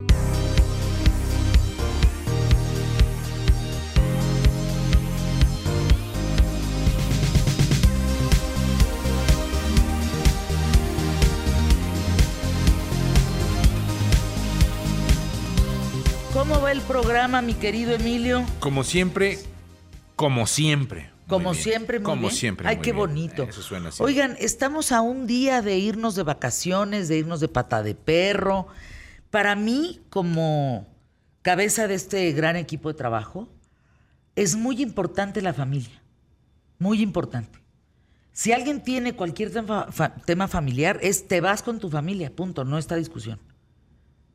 ¿Cómo va el programa, mi querido Emilio? Como siempre, como siempre. Como siempre, muy Como bien. siempre. Ay, muy qué bien. bonito. Eso suena así. Oigan, estamos a un día de irnos de vacaciones, de irnos de pata de perro. Para mí, como cabeza de este gran equipo de trabajo, es muy importante la familia. Muy importante. Si alguien tiene cualquier tema, fa- tema familiar, es te vas con tu familia, punto, no está discusión.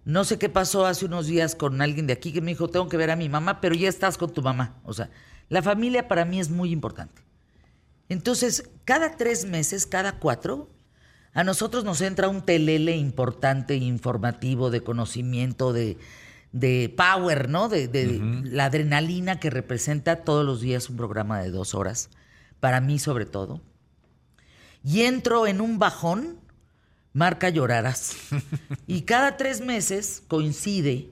No sé qué pasó hace unos días con alguien de aquí que me dijo, tengo que ver a mi mamá, pero ya estás con tu mamá. O sea, la familia para mí es muy importante. Entonces, cada tres meses, cada cuatro, a nosotros nos entra un telele importante, informativo, de conocimiento, de, de power, ¿no? De, de la adrenalina que representa todos los días un programa de dos horas, para mí sobre todo. Y entro en un bajón, marca llorarás. y cada tres meses coincide,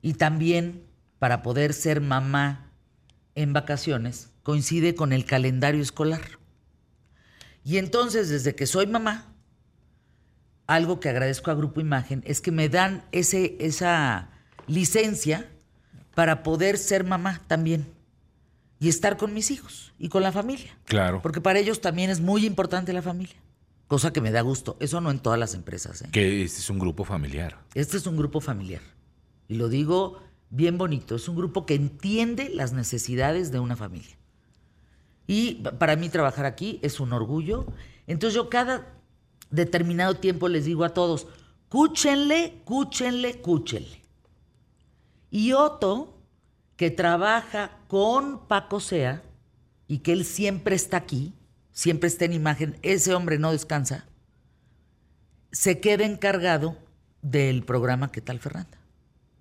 y también para poder ser mamá en vacaciones, coincide con el calendario escolar. Y entonces, desde que soy mamá, algo que agradezco a Grupo Imagen es que me dan ese, esa licencia para poder ser mamá también y estar con mis hijos y con la familia. Claro. Porque para ellos también es muy importante la familia, cosa que me da gusto. Eso no en todas las empresas. ¿eh? Que este es un grupo familiar. Este es un grupo familiar. Y lo digo bien bonito. Es un grupo que entiende las necesidades de una familia. Y pa- para mí trabajar aquí es un orgullo. Entonces yo cada determinado tiempo les digo a todos, cúchenle, cúchenle, cúchenle. Y Otto, que trabaja con Paco Sea y que él siempre está aquí, siempre está en imagen, ese hombre no descansa, se queda encargado del programa ¿Qué tal Fernanda?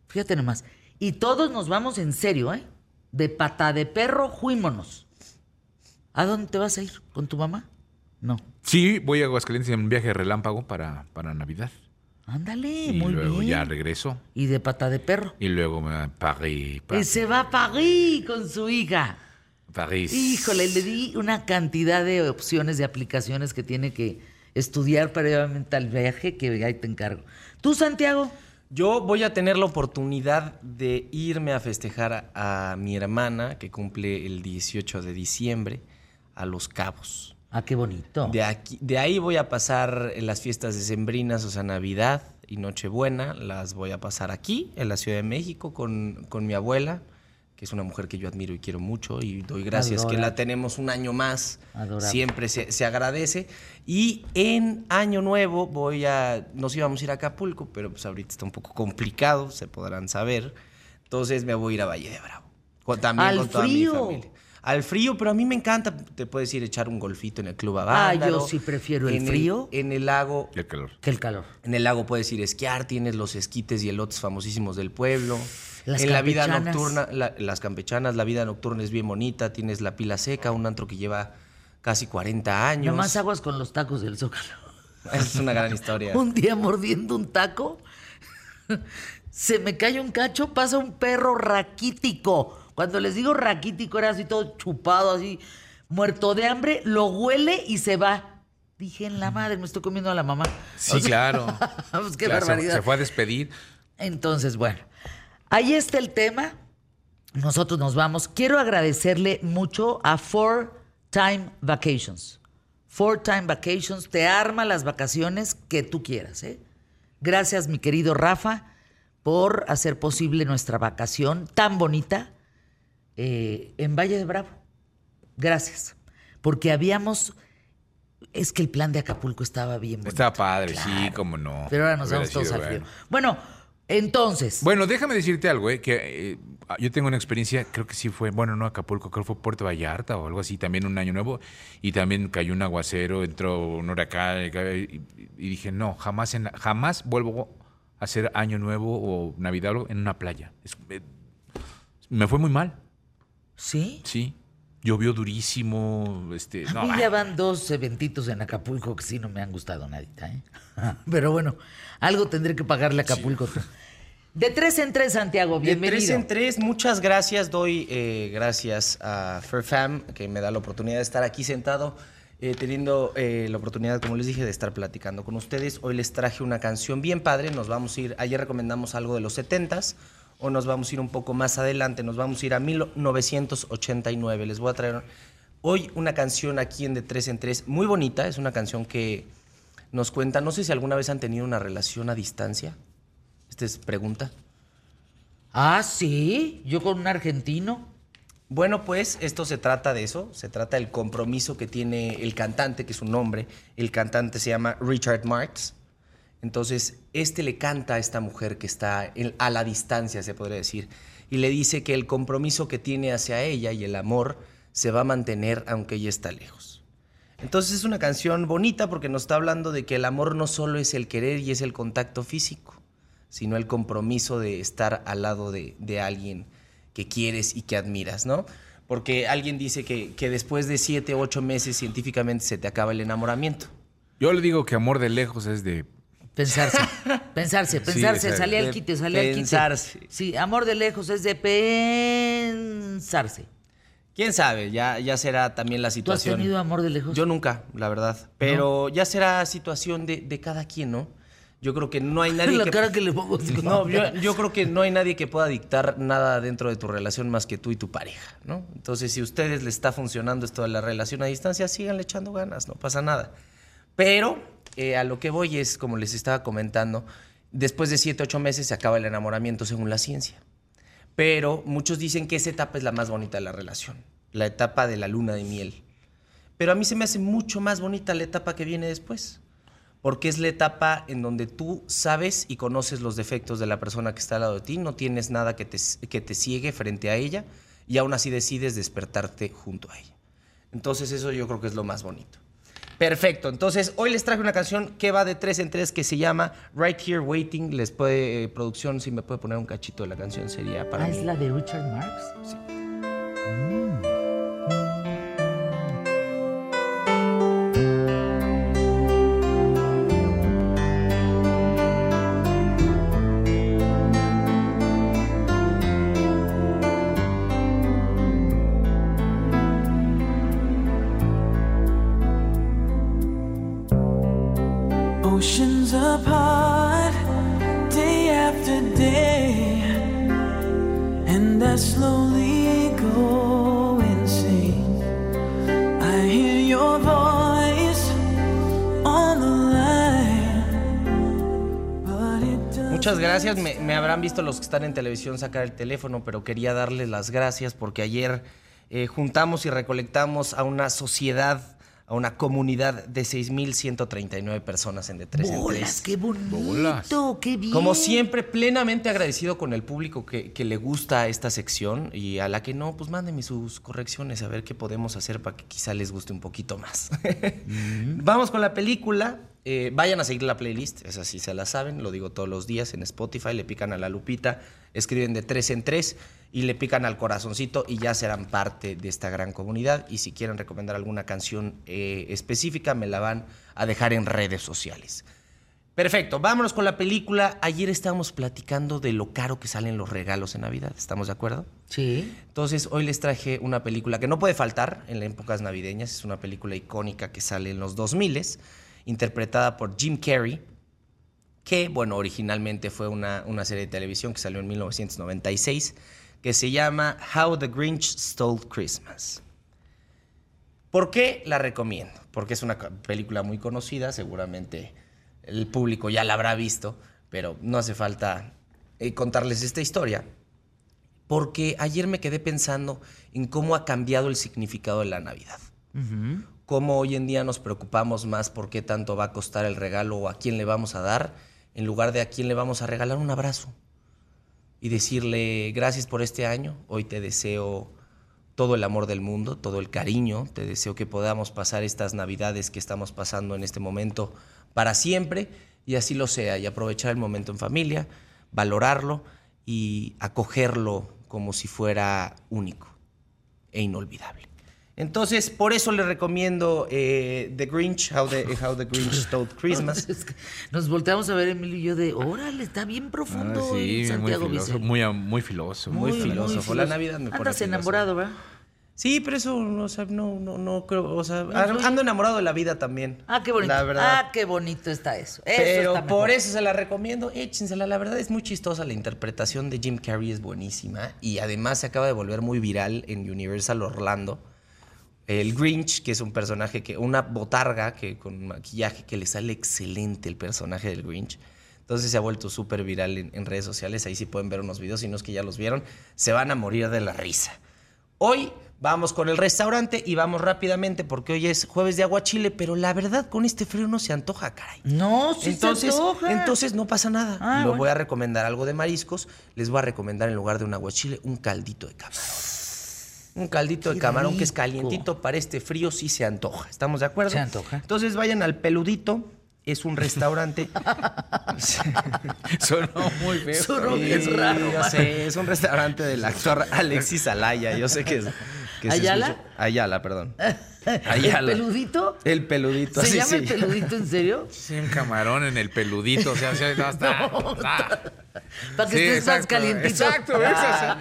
Fíjate nomás. Y todos nos vamos en serio, ¿eh? De pata de perro, juímonos. ¿A dónde te vas a ir? ¿Con tu mamá? No. Sí, voy a Aguascalientes en un viaje relámpago para, para Navidad. Ándale, y muy luego bien. ya regreso. Y de pata de perro. Y luego me voy a París. Y Pa- se va a París con su hija. París. Híjole, le di una cantidad de opciones de aplicaciones que tiene que estudiar previamente al viaje, que ahí te encargo. ¿Tú, Santiago? Yo voy a tener la oportunidad de irme a festejar a, a mi hermana, que cumple el 18 de diciembre, a Los Cabos. Ah, qué bonito. De, aquí, de ahí voy a pasar las fiestas decembrinas, o sea, Navidad y Nochebuena, las voy a pasar aquí, en la Ciudad de México, con, con mi abuela, que es una mujer que yo admiro y quiero mucho, y doy gracias que la tenemos un año más. Adorable. Siempre se, se agradece. Y en Año Nuevo voy a, nos íbamos a ir a Acapulco, pero pues ahorita está un poco complicado, se podrán saber. Entonces me voy a ir a Valle de Bravo. Con- también Al con toda frío. mi familia. Al frío, pero a mí me encanta. Te puedes ir a echar un golfito en el Club Ah, Avándaro. yo sí prefiero el En frío. en el lago, Y el calor. Que el calor. en el lago puedes ir a esquiar, tienes los esquites y elotes famosísimos del pueblo. Las en la vida nocturna, la- las campechanas, la vida nocturna es bien bonita. Tienes la pila seca, un antro que lleva casi 40 años. Nomás aguas con los tacos del Zócalo. Es una gran historia. Un día mordiendo un taco, se me cae un cacho, pasa un perro raquítico. Cuando les digo raquítico, era así todo chupado, así, muerto de hambre, lo huele y se va. Dije, en la madre, me estoy comiendo a la mamá. Sí, O sea, claro. pues qué Claro, se- barbaridad. Se fue a despedir. Entonces, bueno, ahí está el tema. Nosotros nos vamos. Quiero agradecerle mucho a Four Time Vacations. Four Time Vacations te arma las vacaciones que tú quieras. ¿eh? Gracias, mi querido Rafa, por hacer posible nuestra vacación tan bonita eh, en Valle de Bravo. Gracias. Porque habíamos. Es que el plan de Acapulco estaba bien bonito. Estaba padre, sí, cómo no. Pero ahora nos vamos todos al frío. bueno. Entonces. Bueno, déjame decirte algo, ¿eh? que eh, yo tengo una experiencia, creo que sí fue, bueno, no Acapulco, creo que fue Puerto Vallarta o algo así, también un año nuevo, y también cayó un aguacero, entró un huracán, y, y dije, no, jamás, en, la- jamás vuelvo a hacer año nuevo o Navidad en una playa. Es- eh, me fue muy mal, ¿Sí? sí. Llovió durísimo, este, A no, mí ya van dos eventitos en Acapulco que sí no me han gustado nadita, ¿eh? Pero bueno, algo tendré que pagarle a Acapulco. De tres en tres, Santiago, bienvenido. De tres en tres, muchas gracias. Doy eh, gracias a FairFam, que me da la oportunidad de estar aquí sentado, eh, teniendo eh, la oportunidad, como les dije, de estar platicando con ustedes. Hoy les traje una canción bien padre. Nos vamos a ir, ayer recomendamos algo de los 70s, o nos vamos a ir un poco más adelante, nos vamos a ir a 1989. Les voy a traer hoy una canción aquí en De tres en tres, muy bonita. Es una canción que nos cuenta, no sé si alguna vez han tenido una relación a distancia. Esta es pregunta. Ah, sí, yo con un argentino. Bueno, pues esto se trata de eso, se trata del compromiso que tiene el cantante, que es un nombre. El cantante se llama Richard Marx. Entonces, este le canta a esta mujer que está a la distancia, se podría decir, y le dice que el compromiso que tiene hacia ella y el amor se va a mantener aunque ella está lejos. Entonces es una canción bonita porque nos está hablando de que el amor no solo es el querer y es el contacto físico, sino el compromiso de estar al lado de, alguien que quieres y que admiras, ¿no? Porque alguien dice que, que después de siete ocho meses científicamente se te acaba el enamoramiento. Yo le digo que amor de lejos es de Pensarse, pensarse, pensarse, salía al quite, salía al quite. Pensarse. Sí, amor de lejos es de pensarse. Quién sabe, ya, ya será también la situación. ¿Tú has tenido amor de lejos? Yo nunca, la verdad. Pero ya será situación de, de, cada quien, ¿no? Yo creo que no hay nadie la que... cara que le pongo. No, yo, yo, creo que no hay nadie que pueda dictar nada dentro de tu relación más que tú y tu pareja, ¿no? Entonces, si a ustedes les está funcionando esto de la relación a distancia, síganle echando ganas, no pasa nada. Pero eh, a lo que voy es, como les estaba comentando, después de 7, 8 meses se acaba el enamoramiento según la ciencia. Pero muchos dicen que esa etapa es la más bonita de la relación, la etapa de la luna de miel. Pero a mí se me hace mucho más bonita la etapa que viene después, porque es la etapa en donde tú sabes y conoces los defectos de la persona que está al lado de ti, no tienes nada que te, que te ciegue frente a ella y aún así decides despertarte junto a ella. Entonces eso yo creo que es lo más bonito. Perfecto. Entonces, hoy les traje una canción que va de tres en tres que se llama Right Here Waiting. Les puede, eh, producción, si me puede poner un cachito de la canción, sería para. Ah, ¿es la de Richard Marx? Sí. Gracias. Me, habrán visto los que están en televisión sacar el teléfono, pero quería darles las gracias porque ayer eh, juntamos y recolectamos a una sociedad, a una comunidad de 6.139 personas en de 3 en 3. ¡Qué bonito! ¡Qué bien! Como siempre, plenamente agradecido con el público que, le gusta esta sección y a la que no, pues mándenme sus correcciones a ver qué podemos hacer para que quizá les guste un poquito más. Vamos con la película. Eh, vayan a seguir la playlist, es así, se la saben, lo digo todos los días en Spotify, le pican a la lupita, escriben de tres en tres y le pican al corazoncito y ya serán parte de esta gran comunidad. Y si quieren recomendar alguna canción eh, específica, me la van a dejar en redes sociales. Perfecto, vámonos con la película. Ayer estábamos platicando de lo caro que salen los regalos en Navidad, ¿estamos de acuerdo? Sí. Entonces, hoy les traje una película que no puede faltar en las épocas navideñas, es una película icónica que sale en los 2000 interpretada por Jim Carrey, que, bueno, originalmente fue una, una serie de televisión que salió en 1996, que se llama How the Grinch Stole Christmas. ¿Por qué la recomiendo? Porque es una película muy conocida, seguramente el público ya la habrá visto, pero no hace falta eh, contarles esta historia. Porque ayer me quedé pensando en cómo ha cambiado el significado de la Navidad cómo hoy en día nos preocupamos más por qué tanto va a costar el regalo o a quién le vamos a dar, en lugar de a quién le vamos a regalar un abrazo y decirle gracias por este año, hoy te deseo todo el amor del mundo, todo el cariño, te deseo que podamos pasar estas navidades que estamos pasando en este momento para siempre y así lo sea y aprovechar el momento en familia, valorarlo y acogerlo como si fuera único e inolvidable. Entonces, por eso le recomiendo eh, The Grinch, How the, How the Grinch Stole Christmas. Es que Nos volteamos a ver Emilio y yo de, órale, está bien profundo Ah, sí, muy Santiago filoso, Vicente. muy, am- muy filoso. Muy filósofo. La Navidad me Andas filósofo. enamorado, ¿verdad? Sí, pero eso, o sea, no, no, no creo, o sea, ando enamorado de la vida también. Ah, qué bonito. La verdad. Ah, qué bonito está eso. Eso Pero está por eso se la recomiendo, échensela. La verdad es muy chistosa. La interpretación de Jim Carrey es buenísima. Y además se acaba de volver muy viral en Universal Orlando. El Grinch, que es un personaje que. Una botarga que con maquillaje que le sale excelente el personaje del Grinch. Entonces se ha vuelto súper viral en, en redes sociales. Ahí sí pueden ver unos videos. Si no es que ya los vieron, se van a morir de la risa. Hoy vamos con el restaurante y vamos rápidamente porque hoy es jueves de aguachile, pero la verdad con este frío no se antoja, caray. No, sí entonces, se antoja. entonces no pasa nada. Ah, Lo bueno. voy a recomendar algo de mariscos. Les voy a recomendar en lugar de un aguachile un caldito de camarón. Un caldito de camarón que es calientito para este frío sí se antoja. ¿Estamos de acuerdo? Se antoja. Entonces vayan al peludito. Es un restaurante. Sonó muy feo. Sonó Sí, bien raro. yo sé, es un restaurante del actor Alexis Alaya. Yo sé que es. Que se ¿Ayala? escucha- Ayala, perdón. ¿El Ayala. peludito? El peludito. ¿Se llama sí. el peludito en serio? Sí, un camarón en el peludito. O sea, o sea, no, está, está. Para que Sí, estés más calientito. Exacto. Ah,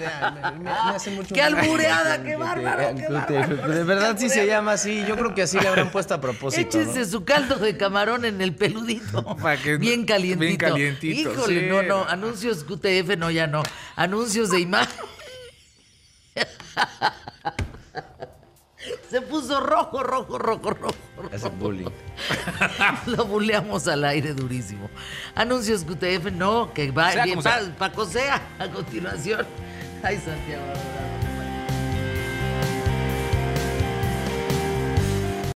me- me- me hacen mucho ¡Qué albureada! ¡Qué bárbaro! ¡Qué bárbaro! De verdad sí se llama así. Yo creo que así le habrán puesto a propósito. ¿no? Échense su caldo de camarón en el peludito. Para que- bien calientito. bien calientito, Híjole, sí. no, no. Anuncios QTF, no, ya no. Anuncios de imagen. Se puso rojo, rojo, rojo, rojo. rojo. Hace bullying. Lo buleamos al aire durísimo. Anuncios QTF, no, que va Sea bien. sea. Paco sea a continuación. Ay, Santiago.